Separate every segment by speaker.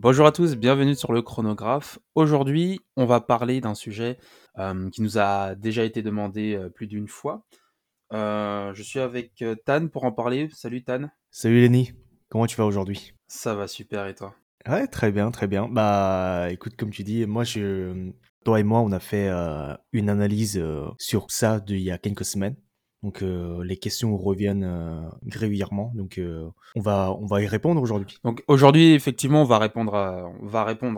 Speaker 1: Bonjour à tous, bienvenue sur le chronographe. Aujourd'hui, on va parler d'un sujet euh, qui nous a déjà été demandé euh, plus d'une fois. Euh, je suis avec Tan pour en parler. Salut Tan.
Speaker 2: Salut Lenny, comment tu vas aujourd'hui?
Speaker 1: Ça va super et toi?
Speaker 2: Ouais, très bien, très bien. Bah écoute, comme tu dis, moi, je, toi et moi, on a fait une analyse sur ça d'il y a quelques semaines. Donc euh, les questions reviennent euh. Donc euh, on va y répondre aujourd'hui.
Speaker 1: Donc aujourd'hui effectivement on va répondre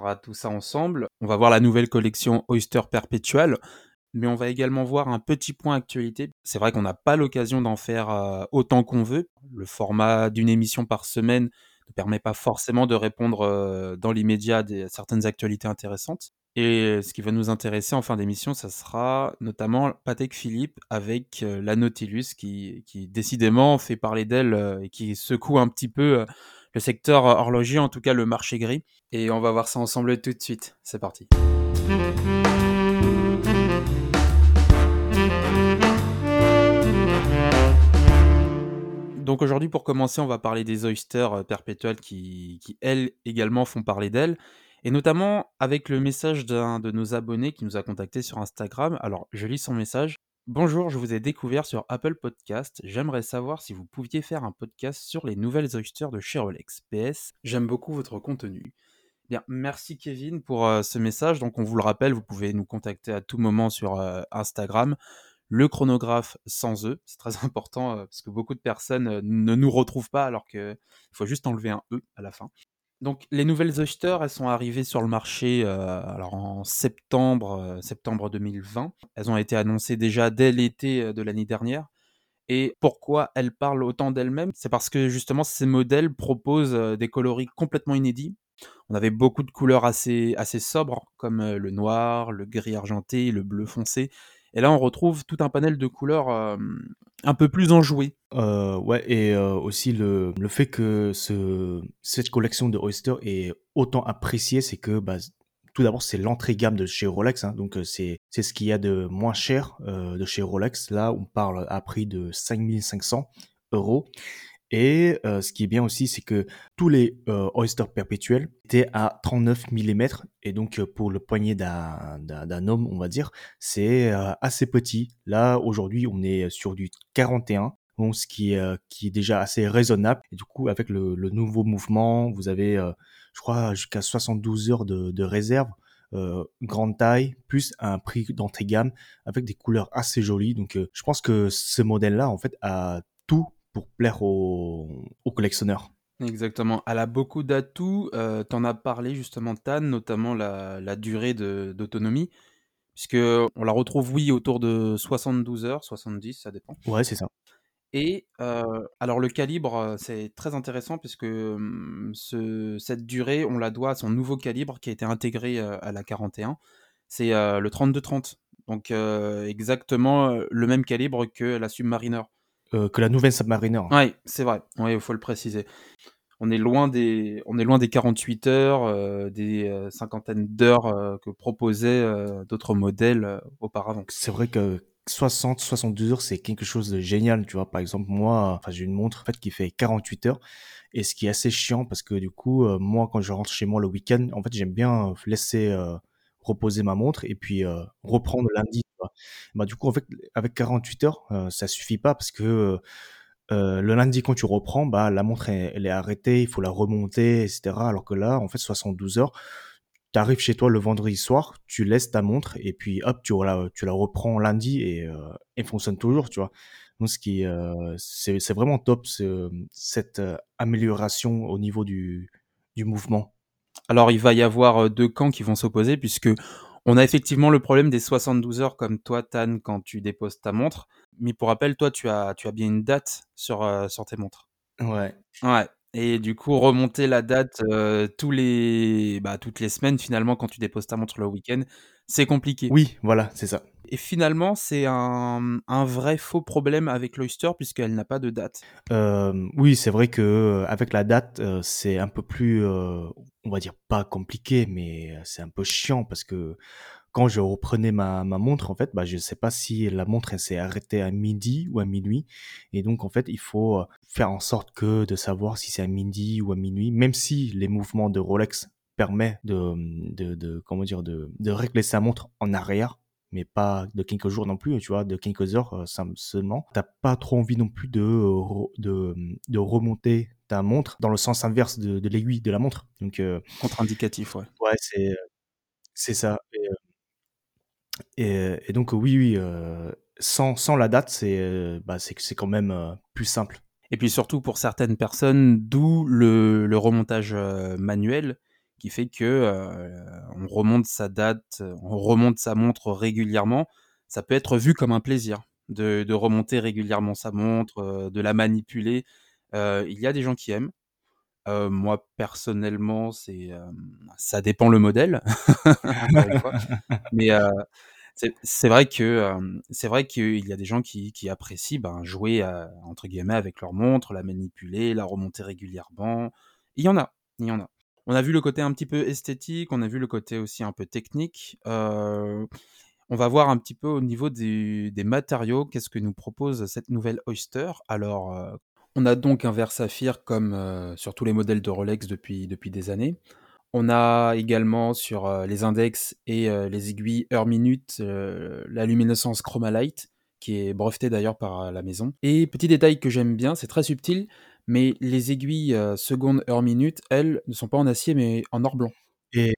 Speaker 1: à tout ça ensemble. On va voir la nouvelle collection Oyster Perpetual. Mais on va également voir un petit point actualité. C'est vrai qu'on n'a pas l'occasion d'en faire autant qu'on veut. Le format d'une émission par semaine ne permet pas forcément de répondre dans l'immédiat à certaines actualités intéressantes. Et ce qui va nous intéresser en fin d'émission, ça sera notamment Patek Philippe avec euh, la Nautilus qui, qui décidément fait parler d'elle euh, et qui secoue un petit peu euh, le secteur horloger, en tout cas le marché gris. Et on va voir ça ensemble tout de suite. C'est parti. Donc aujourd'hui, pour commencer, on va parler des oysters perpétuels qui, qui elles également font parler d'elles. Et notamment avec le message d'un de nos abonnés qui nous a contacté sur Instagram. Alors, je lis son message. Bonjour, je vous ai découvert sur Apple Podcast. J'aimerais savoir si vous pouviez faire un podcast sur les nouvelles oysters de chez Rolex. PS, j'aime beaucoup votre contenu. Bien, merci Kevin pour euh, ce message. Donc, on vous le rappelle, vous pouvez nous contacter à tout moment sur euh, Instagram. Le chronographe sans E, c'est très important euh, parce que beaucoup de personnes ne nous retrouvent pas alors qu'il faut juste enlever un E à la fin. Donc les nouvelles Oyster, elles sont arrivées sur le marché euh, en septembre, euh, septembre 2020. Elles ont été annoncées déjà dès l'été euh, de l'année dernière. Et pourquoi elles parlent autant d'elles-mêmes? C'est parce que justement ces modèles proposent des coloris complètement inédits. On avait beaucoup de couleurs assez sobres, comme le noir, le gris argenté, le bleu foncé. Et là, on retrouve tout un panel de couleurs un peu plus enjouées.
Speaker 2: Euh, ouais, et euh, aussi le, le fait que ce, cette collection de Oyster est autant appréciée, c'est que bah, tout d'abord, c'est l'entrée gamme de chez Rolex. Hein, donc, c'est c'est ce qu'il y a de moins cher euh, de chez Rolex. Là, on parle à prix de 5500 euros. Et euh, ce qui est bien aussi, c'est que tous les euh, Oyster perpétuels étaient à 39 mm. Et donc, euh, pour le poignet d'un homme, on va dire, c'est assez petit. Là, aujourd'hui, on est sur du 41. Bon, ce qui est, qui est déjà assez raisonnable. Et du coup, avec le, le nouveau mouvement, vous avez, je crois, jusqu'à 72 heures de, de réserve. Euh, grande taille, plus un prix d'entrée gamme avec des couleurs assez jolies. Donc, je pense que ce modèle-là, en fait, a tout pour plaire aux, collectionneurs.
Speaker 1: Exactement. Elle a beaucoup d'atouts. Euh, tu en as parlé justement, Tan, notamment la, la durée d'autonomie, puisque on la retrouve, oui, autour de 72 heures, 70, ça dépend.
Speaker 2: Ouais, c'est ça.
Speaker 1: Et euh, alors le calibre, euh, c'est très intéressant puisque hum, ce, cette durée, on la doit à son nouveau calibre qui a été intégré à la 41. C'est le 32-30. Donc exactement le même calibre que la Submariner.
Speaker 2: Euh, que la nouvelle Submariner.
Speaker 1: Oui, c'est vrai. Oui, il faut le préciser. On est loin des, on est loin des 48 heures, euh, des euh, cinquantaines d'heures que proposaient d'autres modèles auparavant.
Speaker 2: C'est vrai que 60, 72 heures, c'est quelque chose de génial, tu vois. Par exemple, moi, enfin, j'ai une montre en fait qui fait 48 heures, et ce qui est assez chiant parce que du coup, moi, quand je rentre chez moi le week-end, en fait, j'aime bien laisser reposer ma montre et puis reprendre lundi bah, du coup, en fait, avec 48 heures, euh, ça suffit pas parce que euh, le lundi, quand tu reprends, bah, la montre, elle, est arrêtée, il faut la remonter, etc. Alors que là, en fait, 72 heures, tu arrives chez toi le vendredi soir, tu laisses ta montre et puis hop, tu, la, reprends lundi et euh, elle fonctionne toujours, tu vois. Donc, euh, c'est vraiment top, cette amélioration au niveau du mouvement.
Speaker 1: Alors, il va y avoir deux camps qui vont s'opposer puisque on a effectivement le problème des 72 heures comme toi, Tan, quand tu déposes ta montre. Mais pour rappel, toi, tu as, tu as bien une date sur, euh, sur tes montres.
Speaker 2: Ouais.
Speaker 1: Ouais. Et du coup, remonter la date, heu, tous les bah, toutes les semaines finalement quand tu déposes ta montre le week-end, c'est compliqué.
Speaker 2: Oui, voilà, c'est ça.
Speaker 1: Et finalement, c'est un, un vrai faux problème avec l'Oyster puisqu'elle n'a pas de date.
Speaker 2: Oui, c'est vrai que, avec la date, c'est un peu plus, on va dire pas compliqué, mais, c'est un peu chiant parce que quand je reprenais ma ma montre, en fait, bah, je sais pas si la montre, s'est arrêtée à midi ou à minuit et donc en fait, il faut, faire en sorte que de savoir si c'est à midi ou à minuit, même si les mouvements de Rolex permet de, mmh, de de comment dire? De de régler sa montre en arrière, mais pas de quelques jours non plus, tu vois? De quelques heures, heu, sem seulement. Tu pas trop envie non plus de, re de, de remonter ta montre dans le sens inverse de de l'aiguille de la montre. Donc heu,
Speaker 1: Contre-indicatif, ouais.
Speaker 2: ouais, c'est, c'est ça et donc oui, oui, sans sans la date, c'est, bah, c'est c'est quand même, plus simple.
Speaker 1: Et puis surtout pour certaines personnes, d'où le le remontage, manuel qui fait que, heu, on remonte sa date, on remonte sa montre régulièrement. Ça peut être vu comme un plaisir de remonter régulièrement sa montre, heu, de la manipuler. Heu, il y a des gens qui aiment. Moi personnellement, c'est, ça dépend le modèle. Mais, c'est vrai que, c'est vrai qu'il y a des gens qui apprécient, ben, jouer, entre guillemets «avec leur montre», la manipuler, la remonter régulièrement. Il y en a, il y en a. On a vu le côté un petit peu esthétique, on a vu le côté aussi un peu technique. Heu, on va voir un petit peu au niveau des matériaux, qu'est-ce que nous propose cette nouvelle Oyster. Alors, heu, on a donc un verre saphir comme, heu, sur tous les modèles de Rolex depuis depuis des années. On a également sur, les index et les aiguilles heure minute, la luminescence Chromalight, qui est brevetée d'ailleurs par, la maison et petit détail que j'aime bien, c'est très subtil, mais les aiguilles, heu, seconde, heure minute, elles, ne sont pas en acier, mais en or blanc.
Speaker 2: Et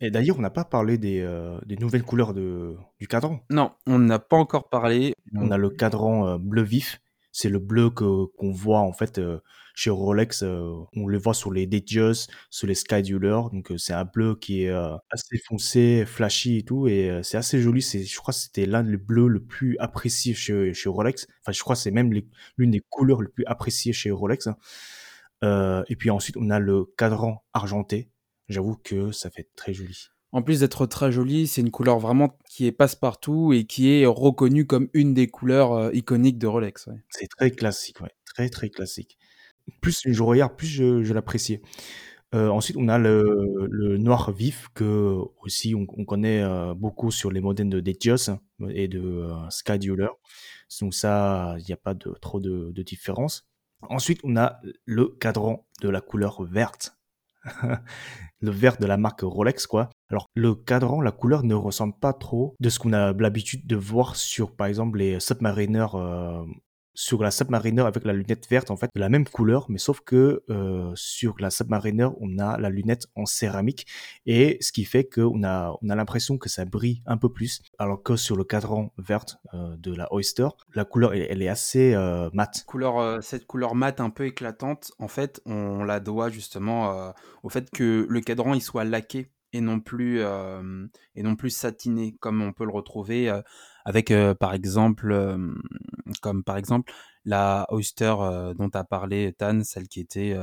Speaker 2: et d'ailleurs, on n'a pas parlé des, heu, des nouvelles couleurs de du cadran.
Speaker 1: Non, on n'a pas encore parlé,
Speaker 2: On a le cadran, heu, bleu vif. C'est le bleu que qu'on voit en fait, heu, chez Rolex, heu, on le voit sur les Datejust, sur les Skydueler, donc heu, c'est un bleu qui est, heu, assez foncé, flashy et tout et c'est assez joli. C'est je crois que c'était l'un des bleus le plus apprécié chez chez Rolex. Enfin, je crois que c'est même les l'une des couleurs les plus appréciées chez Rolex, hein. Et puis ensuite, on a le cadran argenté. J'avoue que ça fait très joli.
Speaker 1: en plus d'être très joli, c'est une couleur vraiment qui est passe-partout et qui est reconnue comme une des couleurs, iconiques de Rolex, ouais.
Speaker 2: C'est très classique, ouais, très, très classique. Plus je regarde, plus je je l'appréciais. Heu, ensuite, on a le noir vif que aussi on on connaît, heu, beaucoup sur les modèles de Datejust et de, Skydueler. Donc ça, il y a pas de trop de de différence. Ensuite, on a le cadran de la couleur verte. Le vert de la marque Rolex, quoi. Alors, le cadran, la couleur ne ressemble pas trop de ce qu'on a l'habitude de voir sur, par exemple, les Submariner, heu, sur la Submariner avec la lunette verte, en fait, de la même couleur, mais sauf que, heu, sur la Submariner, on a la lunette en céramique et ce qui fait qu'on a on a l'impression que ça brille un peu plus, alors que sur le cadran verte, heu, de la Oyster, la couleur elle est assez, heu, mate.
Speaker 1: Heu, cette couleur mate un peu éclatante, en fait, on la doit justement, heu, au fait que le cadran, il soit laqué et non plus, et non plus satiné comme on peut le retrouver, avec, heu, par exemple, comme par exemple la Oyster, dont as parlé Tan, celle qui était,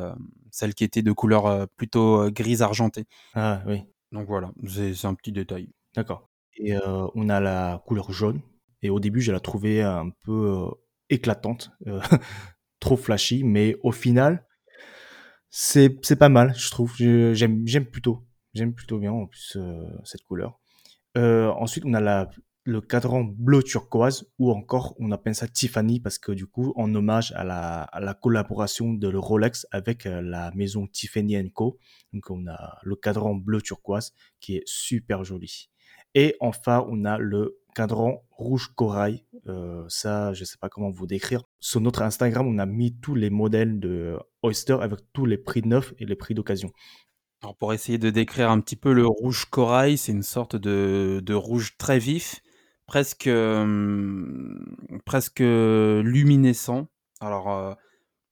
Speaker 1: celle qui était de couleur, plutôt, grise argentée.
Speaker 2: Ah oui.
Speaker 1: Donc voilà, c'est un petit détail.
Speaker 2: D'accord et on a la couleur jaune et au début, je la trouvais un peu, éclatante, trop flashy, mais au final, c'est c'est pas mal, je trouve. Je j'aime j'aime plutôt. J'aime plutôt bien en plus, cette couleur. Ensuite, on a la le cadran bleu turquoise ou encore on appelle ça Tiffany parce que du coup, en hommage à la collaboration de le Rolex avec, heu, la maison Tiffany& Co. Donc on a le cadran bleu turquoise qui est super joli et enfin, on a le cadran rouge corail. Heu, ça, je sais pas comment vous décrire. Sur notre Instagram, on a mis tous les modèles de Oyster avec tous les prix neufs et les prix d'occasion.
Speaker 1: Alors pour essayer de décrire un petit peu le rouge corail, c'est une sorte de rouge très vif, presque, presque, luminescent. Alors,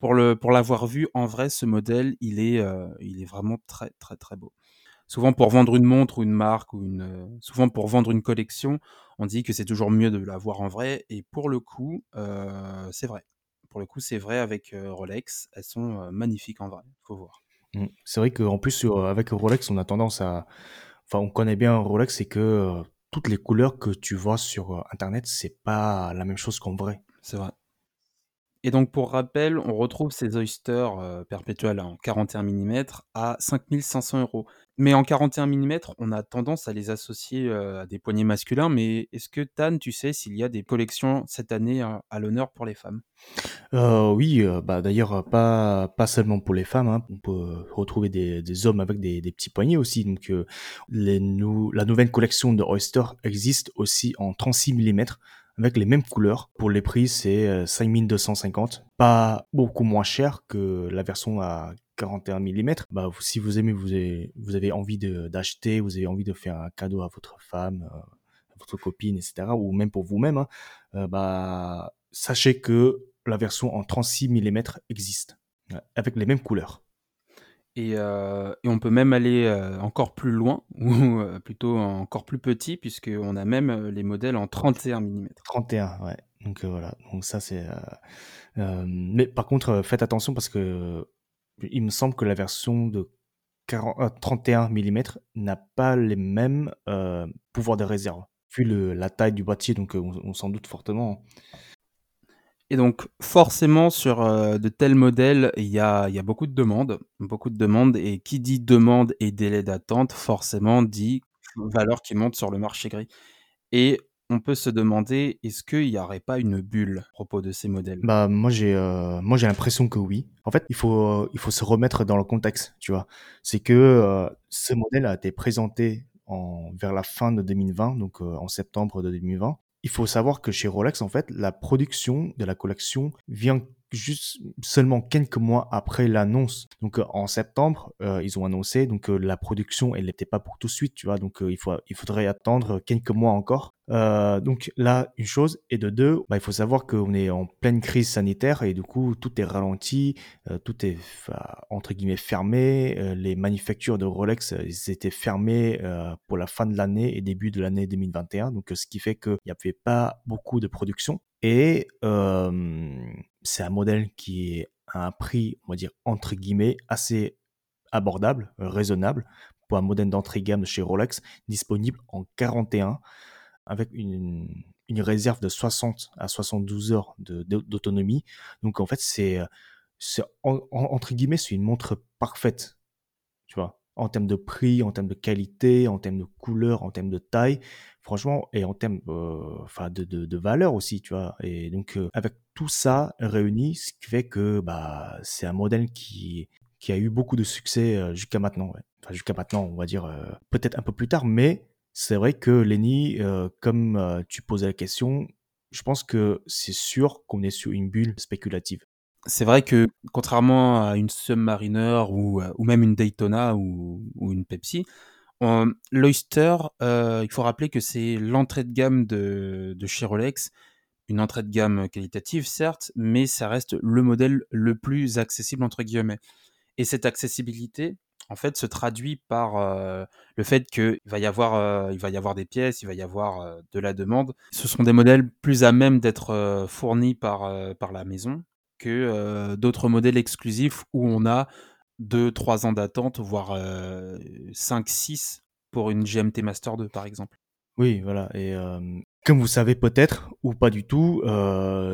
Speaker 1: pour le pour l'avoir vu en vrai, ce modèle, il est, il est vraiment très, très, très beau. Souvent pour vendre une montre ou une marque ou une, souvent pour vendre une collection, on dit que c'est toujours mieux de la voir en vrai et pour le coup, c'est vrai. pour le coup, c'est vrai avec Rolex. Elles sont magnifiques en vrai, faut voir.
Speaker 2: Mmh. C'est vrai qu'en plus, avec Rolex, on a tendance à. Enfin, on connaît bien Rolex, c'est que toutes les couleurs que tu vois sur Internet, c'est pas la même chose qu'en vrai.
Speaker 1: C'est vrai. Et donc, pour rappel, on retrouve ces oysters euh, perpétuels en 41 mm à 5500 euros. Mais en 41 mm, on a tendance à les associer euh, à des poignets masculins. Mais est-ce que, Tan, tu sais s'il y a des collections cette année euh, à l'honneur pour les femmes?
Speaker 2: Oui, bah, d'ailleurs, pas, pas seulement pour les femmes. Hein. On peut retrouver des, hommes avec des, petits poignets aussi. Donc, la nouvelle collection de Oyster existe aussi en 36 mm avec les mêmes couleurs. Pour les prix, c'est 5250. Euh, Pas beaucoup moins cher que la version à 41 mm. Bah, si vous aimez, vous avez, envie d'acheter, vous avez envie de faire un cadeau à votre femme, euh, à votre copine, etc., ou même pour vous-même, hein, euh, bah, sachez que la version en 36 mm existe, avec les mêmes couleurs.
Speaker 1: Euh, et, on peut même aller euh, encore plus loin, ou euh, plutôt encore plus petit, puisqu'on a même les modèles en 31 mm.
Speaker 2: 31, ouais. Donc voilà, donc ça c'est... mais par contre, faites attention parce que il me semble que la version de 31 mm n'a pas les mêmes pouvoirs de réserve. Vu le, la taille du boîtier, donc on s'en doute fortement.
Speaker 1: Et donc, forcément, sur euh, de tels modèles, il y a, beaucoup de demandes. Beaucoup de demandes. Et qui dit demande et délai d'attente, forcément dit valeur qui monte sur le marché gris. Et on peut se demander, est-ce qu'il n'y aurait pas une bulle à propos de ces modèles?
Speaker 2: Bah moi j'ai euh, moi j'ai l'impression que oui. En fait, il faut il faut se remettre dans le contexte, tu vois. C'est que euh, ce modèle a été présenté en vers la fin de 2020, donc en septembre de 2020 il faut savoir que chez Rolex, en fait, la production de la collection vient juste seulement quelques mois après l'annonce. Donc euh, en septembre, euh, ils ont annoncé donc euh, la production elle n'était pas pour tout de suite, tu vois. Donc il faut il faudrait attendre quelques mois encore. donc là une chose et de deux, bah, il faut savoir qu'on est en pleine crise sanitaire et du coup tout est ralenti, tout est entre guillemets fermé. les manufactures de Rolex ils étaient fermées pour la fin de l'année et début de l'année 2021. Donc ce qui fait qu'il n'y avait pas beaucoup de production. Et c'est un modèle qui est à un prix, on va dire, entre guillemets, assez abordable, raisonnable, pour un modèle d'entrée gamme de chez Rolex, disponible en 41, avec une, une réserve de 60 à 72 heures d'autonomie. Donc en fait, c'est, entre guillemets, c'est une montre parfaite, tu vois en termes de prix, en termes de qualité, en termes de couleur, en termes de taille, franchement, et en termes euh, enfin de, de, valeur aussi, tu vois. Et donc, euh, avec tout ça réuni, ce qui fait que bah, c'est un modèle qui, qui a eu beaucoup de succès euh, jusqu'à maintenant. Enfin, jusqu'à maintenant, on va dire peut-être un peu plus tard, mais c'est vrai que Lenny, comme tu posais la question, je pense que c'est sûr qu'on est sur une bulle spéculative
Speaker 1: c'est vrai que contrairement à une Submariner ou, euh, même une Daytona ou, une Pepsi, l'Oyster, euh, il faut rappeler que c'est l'entrée de gamme de, de chez Rolex, une entrée de gamme qualitative certes, mais ça reste le modèle le plus accessible entre guillemets. Et cette accessibilité, en fait, se traduit par euh, le fait qu'il va y avoir, va y avoir des pièces, il va y avoir de la demande. Ce sont des modèles plus à même d'être fournis par, par la maison que d'autres modèles exclusifs où on a 2-3 ans d'attente, voire 5-6 pour une GMT Master 2 par exemple.
Speaker 2: Oui, voilà. Et comme vous savez peut-être ou pas du tout,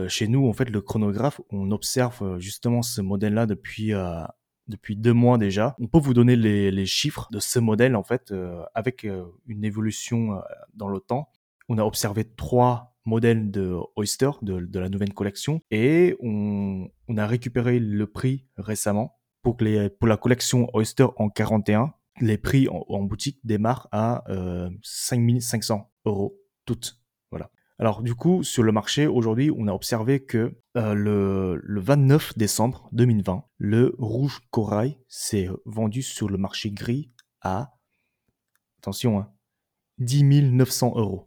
Speaker 2: chez nous, en fait, le chronographe, on observe justement ce modèle-là depuis depuis deux mois déjà. On peut vous donner les chiffres de ce modèle en fait avec une évolution dans le temps. On a observé trois modèle de Oyster, de, la nouvelle collection. Et on, a récupéré le prix récemment pour, la collection Oyster en 41. Les prix en, boutique démarrent à 5500 euh, euros toutes. Voilà. Alors du coup, sur le marché, aujourd'hui, on a observé que euh, le, le 29 décembre 2020, le rouge corail s'est vendu sur le marché gris à, attention, hein, 10 900 euros.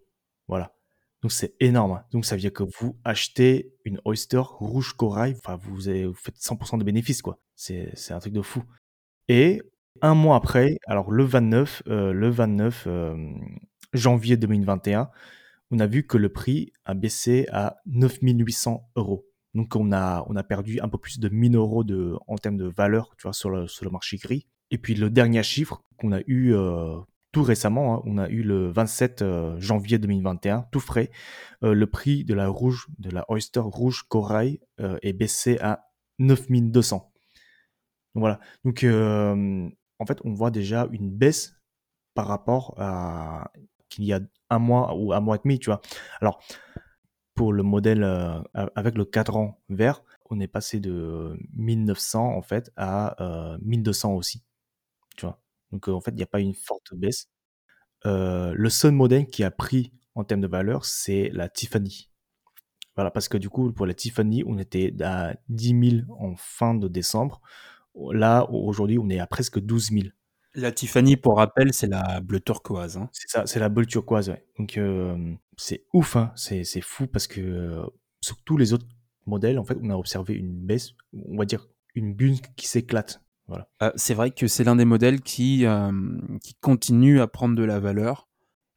Speaker 2: Donc c'est énorme. Hein. Donc ça veut dire que vous achetez une Oyster rouge corail, vous, faites 100% de bénéfices quoi. C'est un truc de fou. Et un mois après, alors le 29, euh, le 29 euh, janvier 2021, on a vu que le prix a baissé à 9800 euros. Donc on a, perdu un peu plus de 1000 euros en termes de valeur tu vois, sur, le, sur le marché gris. Et puis le dernier chiffre qu'on a eu euh, tout récemment, hein, on a eu le 27 euh, janvier 2021, tout frais, euh, le prix de la rouge, de la Oyster rouge corail est baissé à 9200. Donc voilà. Donc en fait, on voit déjà une baisse par rapport à qu'il y a un mois ou un mois et demi, tu vois. Alors, pour le modèle avec le cadran vert, on est passé de 1900 en fait à 1200 aussi. Donc en fait, il n'y a pas une forte baisse. le seul modèle qui a pris en termes de valeur, c'est la Tiffany. Voilà, parce que du coup, pour la Tiffany, on était à 10 000 en fin de décembre. Là, aujourd'hui, on est à presque 12 000.
Speaker 1: La Tiffany, pour rappel, c'est la bleue turquoise. Hein.
Speaker 2: C'est ça, c'est la bleue turquoise, ouais. Donc, c'est ouf, hein. c'est, fou parce que sur tous les autres modèles, en fait, on a observé une baisse, on va dire une bulle qui s'éclate.
Speaker 1: Euh, c'est vrai que c'est l'un des modèles qui, euh, qui continue à prendre de la valeur.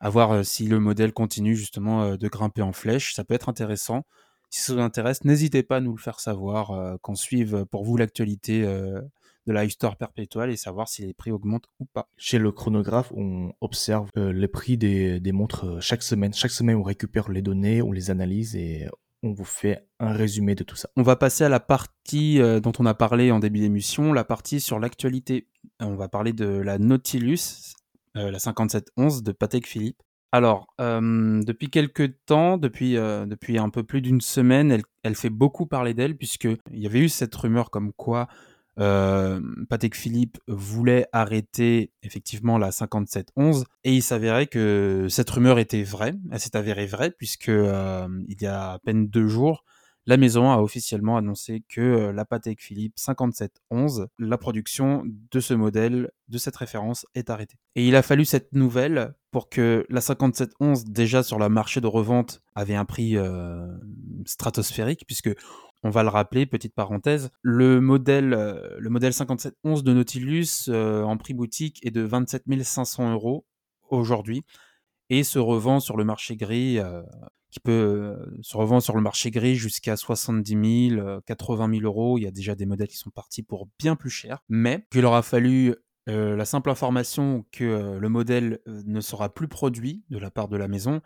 Speaker 1: À voir euh, si le modèle continue justement de grimper en flèche. Ça peut être intéressant. Si ça vous intéresse, n'hésitez pas à nous le faire savoir, qu'on suive pour vous l'actualité de la histoire perpétuelle et savoir si les prix augmentent ou pas.
Speaker 2: Chez le chronographe, on observe les prix des, des, montres chaque semaine. Chaque semaine, on récupère les données, on les analyse et on vous fait un résumé de tout ça.
Speaker 1: On va passer à la partie euh, dont on a parlé en début d'émission, la partie sur l'actualité. Euh, on va parler de la Nautilus, euh, la 5711 de Patek Philippe. Alors, depuis quelques temps, depuis, depuis un peu plus d'une semaine, elle, elle, fait beaucoup parler d'elle, puisqu'il y avait eu cette rumeur comme quoi Patek Philippe voulait arrêter effectivement la 5711 et il s'avérait que cette rumeur était vraie, elle s'est avérée vraie puisque il y a à peine deux jours, la maison a officiellement annoncé que la Patek Philippe 5711, la production de ce modèle, de cette référence, est arrêtée. Et il a fallu cette nouvelle pour que la 5711, déjà sur le marché de revente, avait un prix stratosphérique, puisque on va le rappeler, petite parenthèse, le modèle, euh, le modèle 5711 de Nautilus euh, en prix boutique est de 27 500 euros aujourd'hui et se revend sur le marché gris, euh, qui peut se revend sur le marché gris jusqu'à 70 000, 80 000 euros. Il y a déjà des modèles qui sont partis pour bien plus cher, mais qu'il aura fallu la simple information que le modèle ne sera plus produit de la part de la maison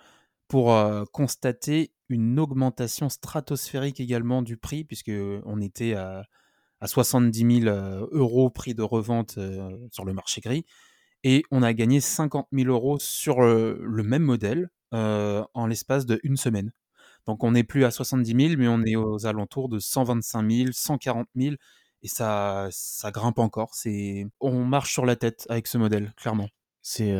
Speaker 1: pour constater une augmentation stratosphérique également du prix, puisque on était à, 70 000 euros prix de revente sur le marché gris, et on a gagné 50 000 euros sur le, même modèle en l'espace de une semaine. Donc on n'est plus à 70 000, mais on est aux alentours de 125 000, 140 000, et ça, ça grimpe encore. On marche sur la tête avec ce modèle, clairement.
Speaker 2: C'est,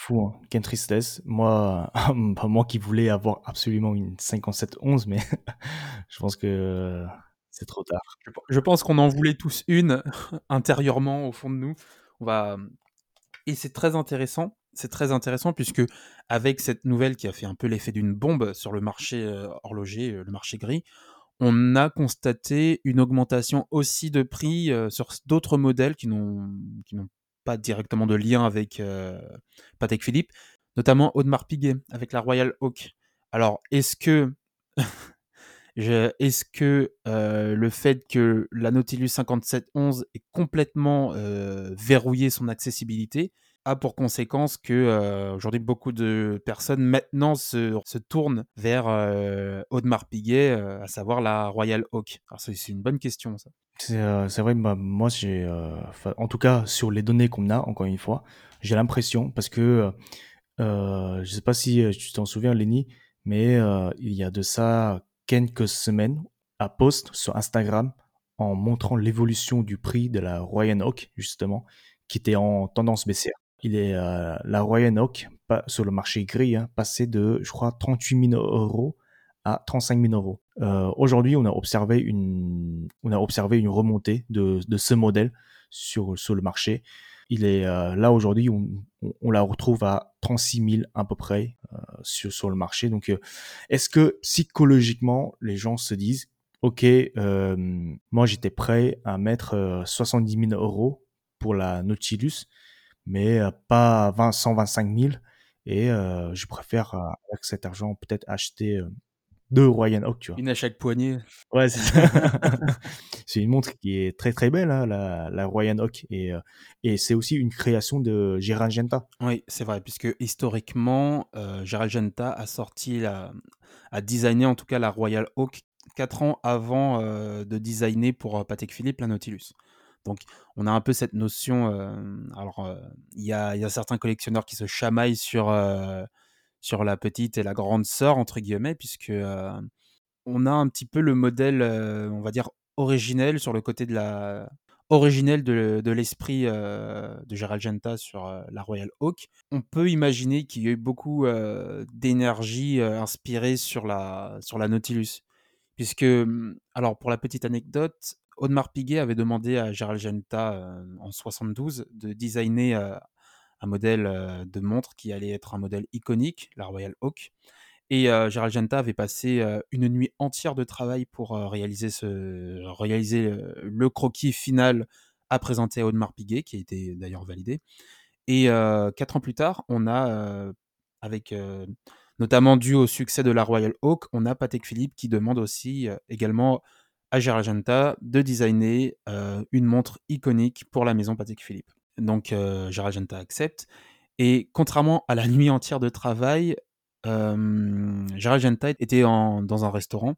Speaker 2: fou, hein. Quelle tristesse. Moi, moi qui voulais avoir absolument une 5711, mais je pense que c'est trop tard.
Speaker 1: Je pense qu'on en voulait tous une intérieurement au fond de nous. On va et c'est très intéressant. C'est très intéressant puisque avec cette nouvelle qui a fait un peu l'effet d'une bombe sur le marché euh, horloger, euh, le marché gris, on a constaté une augmentation aussi de prix euh, sur d'autres modèles qui n'ont n'ont directement de lien avec euh, Patek Philippe, notamment Audemars Piguet avec la Royal Oak. Alors, est-ce que, est-ce que euh, le fait que la Nautilus 5711 ait complètement euh, verrouillé son accessibilité a pour conséquence que aujourd'hui beaucoup de personnes maintenant se, se tournent vers Audemars Piguet, à savoir la Royal Oak. Alors c'est une bonne question ça.
Speaker 2: C'est c'est vrai, bah, moi j'ai, en tout cas sur les données qu'on a, encore une fois, j'ai l'impression parce que euh, je sais pas si tu t'en souviens, Lenny, mais il y a de ça quelques semaines, à post sur Instagram en montrant l'évolution du prix de la Royal Oak justement, qui était en tendance baissière il est euh, la Royal Oak sur le marché gris hein, passé de je crois 38 000 euros à 35 000 euros. Euh, aujourd'hui, on a observé une on a observé une remontée de, de ce modèle sur sur le marché. Il est euh, là aujourd'hui, on, on, la retrouve à 36 000 à peu près sur sur le marché. Donc, est-ce que psychologiquement, les gens se disent Ok, moi j'étais prêt à mettre 70 000 euros pour la Nautilus, mais euh, pas 125 000. Et euh, je préfère, euh, avec cet argent, peut-être acheter de Royal Oak, tu vois.
Speaker 1: Une à chaque poignet.
Speaker 2: Ouais, c'est c'est une montre qui est très très belle, hein, la, la Royal Oak. Et, euh, et c'est aussi une création de Gérald Genta.
Speaker 1: Oui, c'est vrai, puisque historiquement, euh, Gérald Genta a sorti, la, a designé en tout cas la Royal Oak 4 ans avant euh, de designer pour Patek Philippe la Nautilus. Donc, on a un peu cette notion. euh, alors, euh, il y, a, certains collectionneurs qui se chamaillent sur, euh, sur la petite et la grande sœur, entre guillemets, puisque on a un petit peu le modèle, on va dire, originel sur le côté de la. de, de l'esprit de Gérald Genta sur la Royal Oak. On peut imaginer qu'il y a eu beaucoup d'énergie inspirée sur la, sur la Nautilus. Puisque, hum, alors pour la petite anecdote, Audemars Piguet avait demandé à Gérald Genta euh, en 72 de designer euh, un modèle euh, de montre qui allait être un modèle iconique, la Royal Oak. Et Gérald Genta avait passé une nuit entière de travail pour réaliser, ce, réaliser le croquis final à présenter à Audemars Piguet, qui a été d'ailleurs validé. Et quatre ans plus tard, on a, avec notamment dû au succès de la Royal Oak, on a Patek Philippe qui demande aussi également à de designer euh, une montre iconique pour la maison Patek Philippe. Donc euh, accepte. Et contrairement à la nuit entière de travail, euh, était dans un restaurant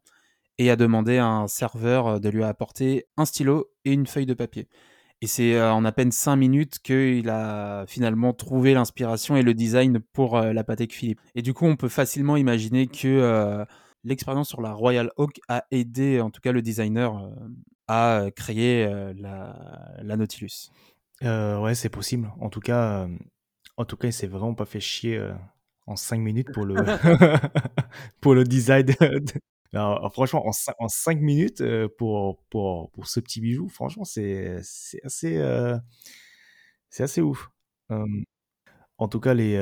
Speaker 1: et a demandé à un serveur euh, de lui apporter un stylo et une feuille de papier. Et c'est euh, en à peine 5 minutes qu'il a finalement trouvé l'inspiration et le design pour la Patek Philippe. Et du coup, on peut facilement imaginer que l'expérience sur la Royal Oak a aidé, en tout cas le designer, euh, à euh, créer euh, la, la Nautilus.
Speaker 2: Euh, ouais, c'est possible. En tout cas, en tout cas, il s'est vraiment pas fait chier en 5 minutes pour le pour le design. de- franchement, en 5, en cinq minutes pour, pour, pour ce petit bijou, franchement, c'est c'est assez euh, c'est assez ouf. Euh, en tout cas, les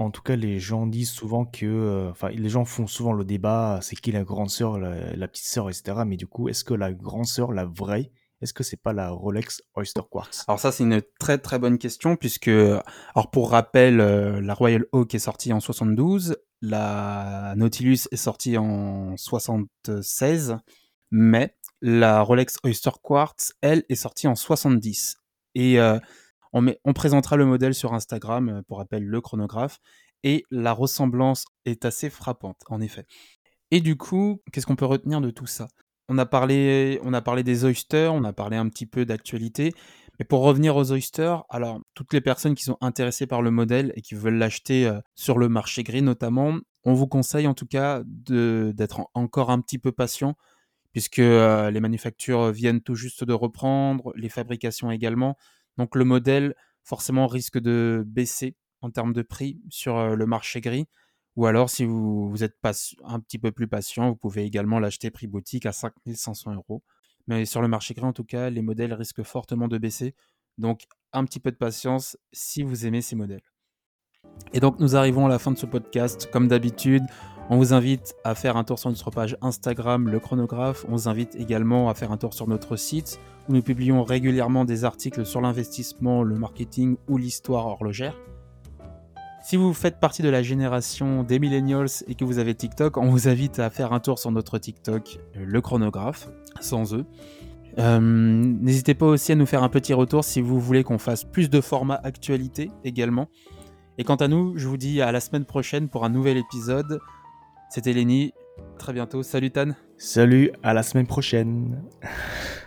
Speaker 2: en tout cas, les gens disent souvent que, euh, les gens font souvent le débat, c'est qui la grande sœur, la, petite sœur, etc. Mais du coup, est-ce que la grande sœur, la vraie, est-ce que c'est pas la Rolex Oyster Quartz?
Speaker 1: Alors ça, c'est une très très bonne question puisque, alors pour rappel, euh, la Royal Oak est sortie en 72, la Nautilus est sortie en 76, mais la Rolex Oyster Quartz, elle, est sortie en 70. Et euh, on, présentera le modèle sur Instagram, euh, pour rappel, le chronographe, et la ressemblance est assez frappante, en effet. Et du coup, qu'est-ce qu'on peut retenir de tout ça? On a, parlé, on a parlé des oysters, on a parlé un petit peu d'actualité, mais pour revenir aux oysters, alors toutes les personnes qui sont intéressées par le modèle et qui veulent l'acheter euh, sur le marché gris notamment, on vous conseille en tout cas d'être en- encore un petit peu patient, puisque euh, les manufactures viennent tout juste de reprendre, les fabrications également. Donc le modèle forcément risque de baisser en termes de prix sur euh, le marché gris. Ou alors, si vous, êtes un petit peu plus patient, vous pouvez également l'acheter prix boutique à 5500 euros. Mais sur le marché gris, en tout cas, les modèles risquent fortement de baisser. Donc, un petit peu de patience si vous aimez ces modèles. Et donc, nous arrivons à la fin de ce podcast. Comme d'habitude, on vous invite à faire un tour sur notre page Instagram, le chronographe. On vous invite également à faire un tour sur notre site où nous publions régulièrement des articles sur l'investissement, le marketing ou l'histoire horlogère. Si vous faites partie de la génération des millennials et que vous avez TikTok, on vous invite à faire un tour sur notre TikTok, le chronographe, sans eux. Euh, N'hésitez pas aussi à nous faire un petit retour si vous voulez qu'on fasse plus de format actualité également. Et quant à nous, je vous dis à la semaine prochaine pour un nouvel épisode. C'était Lenny. Très bientôt. Salut Tan.
Speaker 2: Salut, à la semaine prochaine.